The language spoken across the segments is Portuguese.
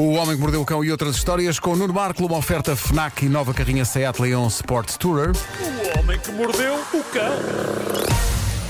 O Homem que Mordeu o Cão e outras histórias com Nuno Marco, uma oferta FNAC e nova carrinha Seat Leon Sport Tourer. O homem que mordeu o cão.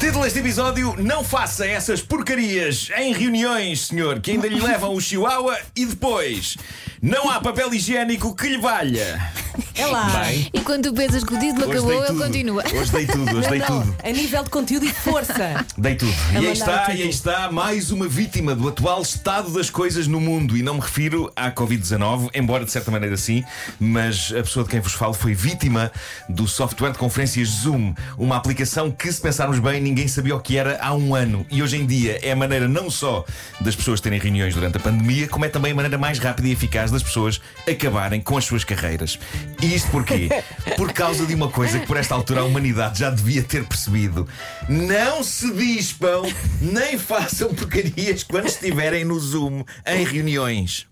Título deste episódio: Não faça essas porcarias em reuniões, senhor, que ainda lhe levam o chihuahua e depois não há papel higiênico que lhe valha. É lá. Enquanto tu pensas que o título Hoje acabou, dei ele tudo. continua. Hoje dei tudo, hoje dei não, tudo. A nível de conteúdo e força. Dei tudo. E aí mandar está, tudo. e aí está mais uma vítima do atual estado das coisas no mundo. E não me refiro à Covid-19, embora de certa maneira sim, mas a pessoa de quem vos falo foi vítima do software de conferências Zoom, uma aplicação que, se pensarmos bem, ninguém sabia o que era há um ano. E hoje em dia é a maneira não só das pessoas terem reuniões durante a pandemia, como é também a maneira mais rápida e eficaz das pessoas acabarem com as suas carreiras. E isto porquê? Por causa de uma coisa que por esta altura a humanidade já devia ter percebido. Não se dispam, nem façam porcarias quando estiverem no Zoom em reuniões.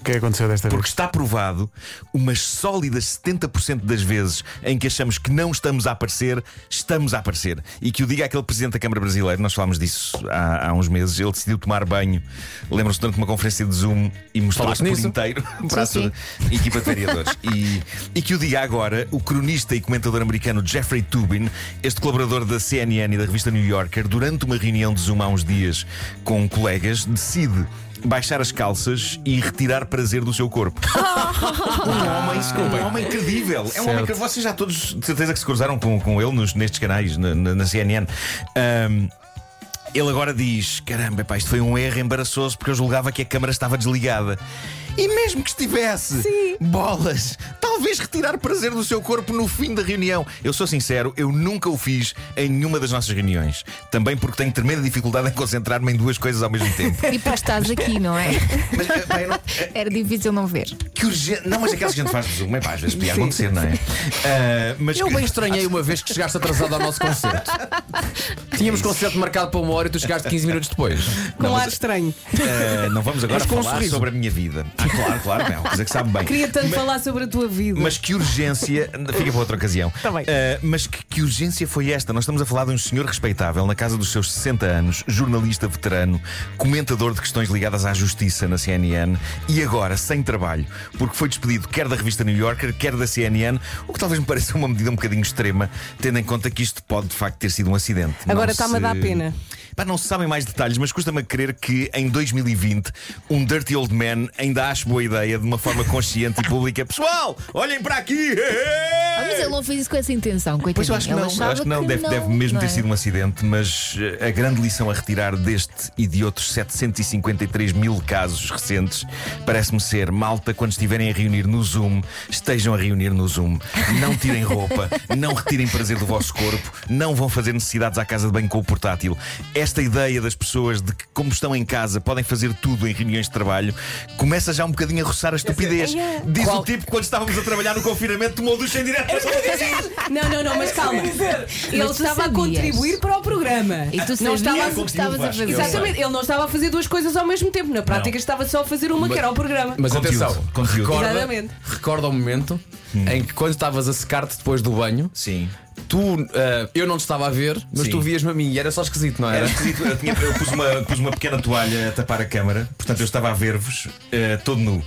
O que é aconteceu desta Porque vez? está provado, umas sólidas 70% das vezes em que achamos que não estamos a aparecer, estamos a aparecer. E que o diga aquele presidente da Câmara Brasileira, nós falámos disso há, há uns meses, ele decidiu tomar banho, lembram-se durante uma conferência de Zoom e mostrou-se por inteiro para a sim. sua equipa de vereadores. E, e que o diga agora, o cronista e comentador americano Jeffrey Tubin, este colaborador da CNN e da revista New Yorker, durante uma reunião de Zoom há uns dias com colegas, decide baixar as calças e retirar prazer do seu corpo. um homem, um homem credível. É um homem que vocês já todos de certeza que se cruzaram com, com ele nos, nestes canais, na, na- na CNN. Ahm, ele agora diz: Caramba, pá, isto foi um erro embaraçoso porque eu julgava que a câmara estava desligada. E mesmo que estivesse, bolas, talvez retirar prazer do seu corpo no fim da reunião. Eu sou sincero, eu nunca o fiz em nenhuma das nossas reuniões. Também porque tenho tremenda dificuldade em concentrar-me em duas coisas ao mesmo tempo. E porque estás aqui, não é? Mas, eh, pá, eu não- eh, Era difícil não ver. que urgente. Não, mas aquelas que a gente faz de zoom, é pá, às vezes podia acontecer, não é? Ah, mas Eu que- bem estranhei uma vez que chegaste atrasado ao nosso concerto. Tínhamos concerto marcado para uma hora e tu chegaste 15 minutos depois. Com ar estranho. ah, não vamos agora Mas com um falar sorriso. sobre a minha vida. Ah, claro, claro, uma coisa que sabe bem. Queria tanto falar sobre a tua vida. Mas que urgência. Fica para outra ocasião. Tá bem. Ah, mas que, que urgência foi esta? Nós estamos a falar de um senhor respeitável, na casa dos seus 60 anos, jornalista veterano, comentador de questões ligadas à justiça na CNN e agora sem trabalho, porque foi despedido quer da revista New Yorker, quer da CNN, o que talvez me pareça uma medida um bocadinho extrema, tendo em conta que isto pode de facto ter sido um acidente. Agora Não está-me a se- dar pena. Pá, não se sabem mais detalhes, mas custa-me a crer que em 2020 um Dirty Old Man ainda ache boa ideia de uma forma consciente e pública. Pessoal, olhem para aqui! Ah, mas ele não fez isso com essa intenção, coitadinho. Pois eu acho que Ele não, acho que não. Deve, deve mesmo não ter é? sido um acidente, mas eh, a grande lição a retirar deste e de outros 753 mil casos recentes parece-me ser: malta, quando estiverem a reunir no Zoom, estejam a reunir no Zoom. Não tirem roupa, não retirem prazer do vosso corpo, não vão fazer necessidades à casa de banho com o portátil. Esta ideia das pessoas de que, como estão em casa, podem fazer tudo em reuniões de trabalho começa já um bocadinho a roçar a estupidez. É, Diz o tipo que, quando estávamos a trabalhar no confinamento, tomou ducha em direto. Não, não, não, mas calma. Ele Mas estava a sabias. contribuir para o programa. E tu não sabias estava o a... que estavas a fazer. Exatamente, ele não estava a fazer duas coisas ao mesmo tempo. Na prática, estava só a fazer uma, que era o programa. Mas Conteúdo, atenção, conteúdo. recorda, Exatamente. recorda o momento em que quando estavas a secar-te depois do banho, Sim. Tu, ah, eu não te estava a ver, mas Sim. tu vias-me a mim e era só esquisito, não Era era? esquisito, eu, tinha- eu pus, uma, pus uma pequena toalha a tapar a câmara, portanto eu estava a ver-vos eh, todo nu.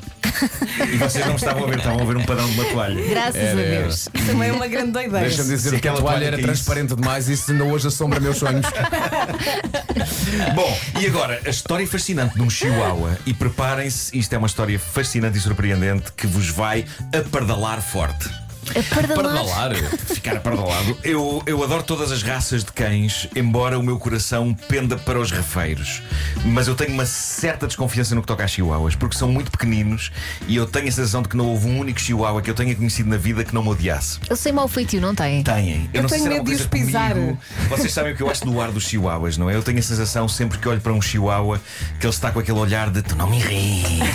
E vocês não me estavam a ver, estavam a ver um padrão de uma toalha. Graças Era, a era. Deus. Também é uma grande ideia. Deixa-me dizer Se que a aquela toalha era transparente demais e isso ainda hoje assombra meus sonhos. Bom, e agora, a história fascinante de um chihuahua. E preparem-se, isto é uma história fascinante e surpreendente que vos vai apardalar forte. A pardalar. Pardalar. Ficar apardalado. Eu, eu adoro todas as raças de cães, embora o meu coração penda para os refeiros. Mas eu tenho uma certa desconfiança no que toca a chihuahuas, porque são muito pequeninos e eu tenho a sensação de que não houve um único chihuahua que eu tenha conhecido na vida que não me odiasse. Eles têm mau feitio, não têm? Têm. Eu não sei tenho se era uma de coisa os pisar. comigo. Vocês sabem o que eu acho do ar dos chihuahuas, não é? Eu tenho a sensação, sempre que olho para um chihuahua, que ele está com aquele olhar de tu não me irrites,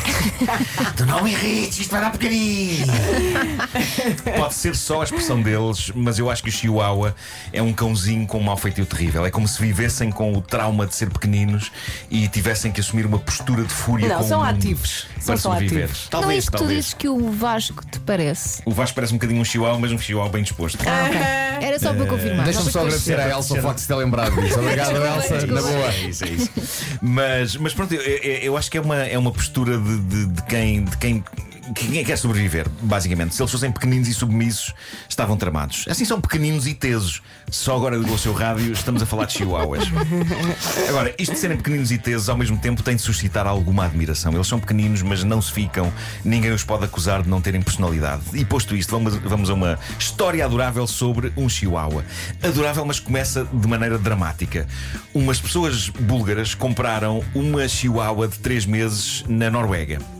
tu não me irrites, isto vai dar porcaria. Pode ser só a expressão deles, mas eu acho que o Chihuahua é um cãozinho com um mau feitio terrível. É como se vivessem com o trauma de ser pequeninos e tivessem que assumir uma postura de fúria Não, com são o mundo ativos. Para São só sobreviver. ativos. não é Talvez, isso que tu talvez. dizes que o Vasco te parece. O Vasco parece um bocadinho um Chihuahua, mas um Chihuahua bem disposto. Ah, ok. Era só para confirmar. Deixa-me só agradecer à Elsa o facto de se ter lembrado disso. Obrigado, Elsa. Na boa. É isso, é isso. Mas, mas pronto, eu, eu- eu acho que é uma, é uma postura de, de, de quem. De quem quem quer sobreviver, basicamente. Se eles fossem pequeninos e submissos, estavam tramados. Assim são pequeninos e tesos. Só agora ligou o seu rádio, estamos a falar de chihuahuas. Agora, isto de serem pequeninos e tesos, ao mesmo tempo, tem de suscitar alguma admiração. Eles são pequeninos, mas não se ficam. Ninguém os pode acusar de não terem personalidade. E posto isto, vamos, vamos a uma história adorável sobre um chihuahua. Adorável, mas começa de maneira dramática. Umas pessoas búlgaras compraram uma chihuahua de 3 meses na Noruega.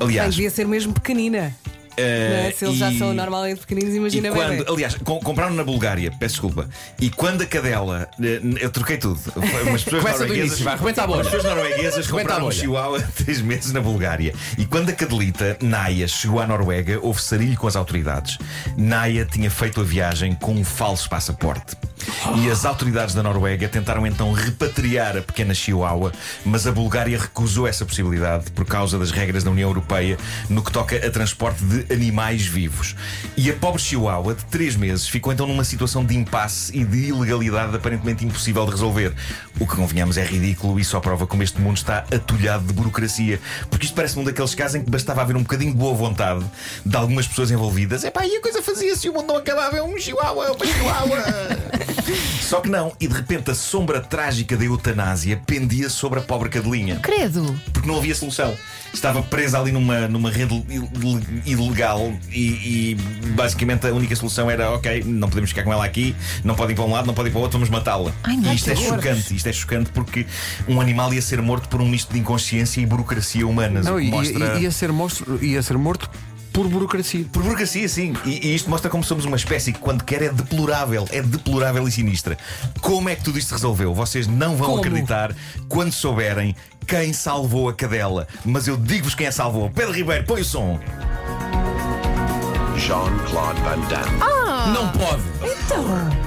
Aliás, devia ser mesmo pequenina. Não é? Se eles já e- são normalmente pequeninos, imagina quando, bebê. aliás, com- compraram na Bulgária, peço desculpa. E quando a cadela, eh, eu troquei tudo. Umas pessoas norueguesas, início, vai, rebenta a bolha. As pessoas norueguesas compraram um chihuahua há três meses na Bulgária. E quando a cadelita, Naya, chegou à Noruega, houve sarilho com as autoridades. Naya tinha feito a viagem com um falso passaporte. E as autoridades da Noruega tentaram então repatriar a pequena Chihuahua, mas a Bulgária recusou essa possibilidade por causa das regras da União Europeia no que toca a transporte de animais vivos. E a pobre Chihuahua, de 3 meses, ficou então numa situação de impasse e de ilegalidade aparentemente impossível de resolver. O que convenhamos é ridículo e só prova como este mundo está atulhado de burocracia. Porque isto parece um daqueles casos em que bastava haver um bocadinho de boa vontade de algumas pessoas envolvidas. Epá, e a coisa fazia-se e o mundo não acabava. É um Chihuahua, é uma Chihuahua. Só que não, e de repente a sombra trágica da eutanásia pendia sobre a pobre cadelinha, Credo. porque não havia solução. Estava presa ali numa, numa rede il- ilegal e, e basicamente a única solução era: ok, não podemos ficar com ela aqui, não podem ir para um lado, não podem ir para o outro, vamos matá-la. Ai, não, E isto é chocante, isto é chocante porque um animal ia ser morto por um misto de inconsciência e burocracia humanas. Não, e- mostra... e- ia, ser monstro, ia ser morto por burocracia. Por burocracia, sim. E, e isto mostra como somos uma espécie que, quando quer, é deplorável. É deplorável e sinistra. Como é que tudo isto se resolveu? Vocês não vão Como? acreditar quando souberem quem salvou a cadela. Mas eu digo-vos quem a salvou. Pedro Ribeiro, põe o som. Jean-Claude Van Damme Não pode.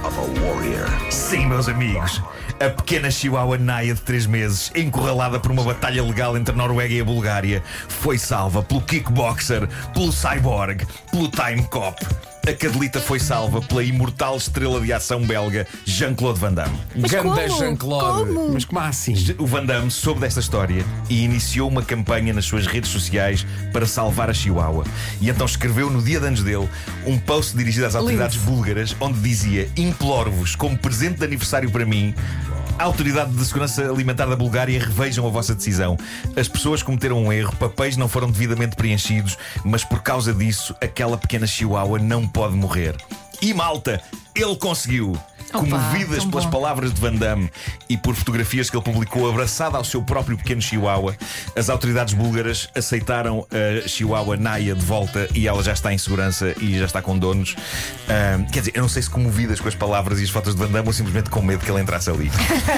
of a warrior. Sim, meus amigos. A pequena Chihuahua Naya de 3 meses, encurralada por uma batalha legal entre a Noruega e a Bulgária, foi salva pelo kickboxer, pelo cyborg, pelo time cop. A cadelita foi salva pela imortal estrela de ação belga Jean-Claude Van Damme. Ganda como? Jean-Claude. Como? Mas como assim? O Van Damme soube desta história e iniciou uma campanha nas suas redes sociais para salvar a Chihuahua. E então escreveu no dia de anos dele um post dirigido às autoridades búlgaras onde dizia: Imploro-vos, como presente de aniversário para mim. A Autoridade de Segurança Alimentar da Bulgária revejam a vossa decisão. As pessoas cometeram um erro, papéis não foram devidamente preenchidos, mas por causa disso, aquela pequena chihuahua não pode morrer. E malta, ele conseguiu! Comovidas pelas bom. palavras de Van Damme e por fotografias que ele publicou abraçada ao seu próprio pequeno Chihuahua, as autoridades búlgaras aceitaram a Chihuahua Naya de volta e ela já está em segurança e já está com donos. Quer dizer, eu não sei se comovidas com as palavras e as fotos de Van Damme ou simplesmente com medo que ele entrasse ali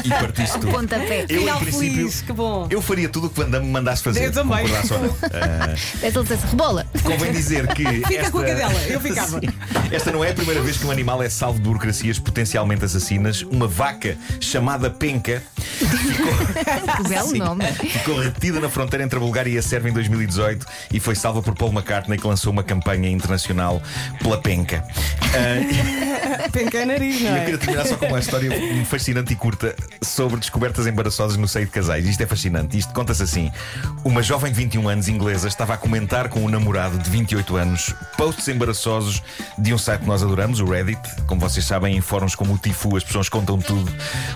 e partisse tudo. Pontapé. Eu, em Final princípio, feliz, que bom. eu faria tudo o que Van Damme me mandasse fazer. Eu também. ou não. Essa licença rebola. convém dizer que. Fica esta... com a cadela, eu ficava. Sim. Esta não é a primeira vez que um animal é salvo de burocracias potencialmente assassinas. Uma vaca chamada Penca Que belo Sim. nome. ficou retida na fronteira entre a Bulgária e a Sérvia em 2018 e foi salva por Paul McCartney, que lançou uma campanha internacional pela Penca. Ah, Penca é nariz, e não eu é? queria terminar só com uma história fascinante e curta sobre descobertas embaraçosas no seio de casais. Isto é fascinante. Isto conta-se assim: uma jovem de 21 anos inglesa estava a comentar com um namorado de 28 anos posts embaraçosos de um site que nós adoramos, o Reddit. Como vocês sabem, em fóruns como o Tifu, as pessoas contam tudo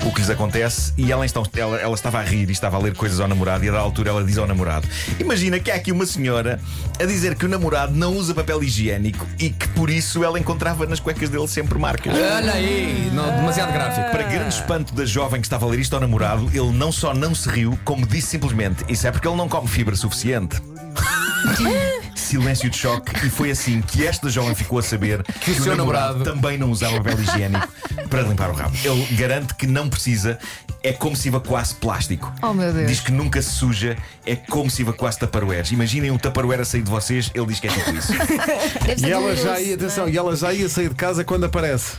o que lhes acontece. E ela, então, ela, ela estava a rir e estava a ler coisas ao namorado. E a da altura ela diz ao namorado: Imagina que há aqui uma senhora a dizer que o namorado não usa papel higiênico e que por isso ela encontrava nas cuecas dele sempre marcas. Olha aí, não, demasiado gráfico. Para grande espanto da jovem que estava a ler isto ao namorado, ele não só não se riu, como disse simplesmente: Isso é porque ele não come fibra suficiente. Silêncio de choque, e foi assim que esta jovem ficou a saber que, o seu namorado- também não usava papel higiênico para limpar o rabo. Ele garante que não precisa, é como se evacuasse plástico. Oh, meu Deus. Diz que nunca se suja, é como se evacuasse taparoeiros. Imaginem um taparoeiro a sair de vocês, ele diz que é tipo isso. E ela já ia, atenção, e ela já ia sair de casa quando aparece.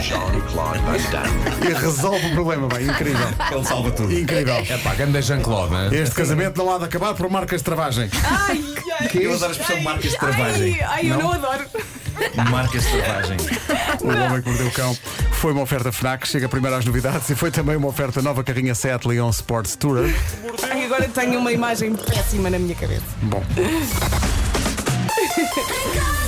Jean-Claude Van Damme. E resolve o problema, bem, incrível. Ele salva tudo. Incrível. É pá, grande Jean-Claude, né? Este casamento não há de acabar por marcas de travagem. Ai, ai. Eu adoro a expressão marcas de travagem. Ai, ai, eu não adoro. Marcas de travagem. O Homem que Mordeu o Cão foi uma oferta FNAC, chega primeiro às novidades e foi também uma oferta nova carrinha Seat Leon Sports Tourer. Ai, agora tenho uma imagem péssima na minha cabeça. Bom,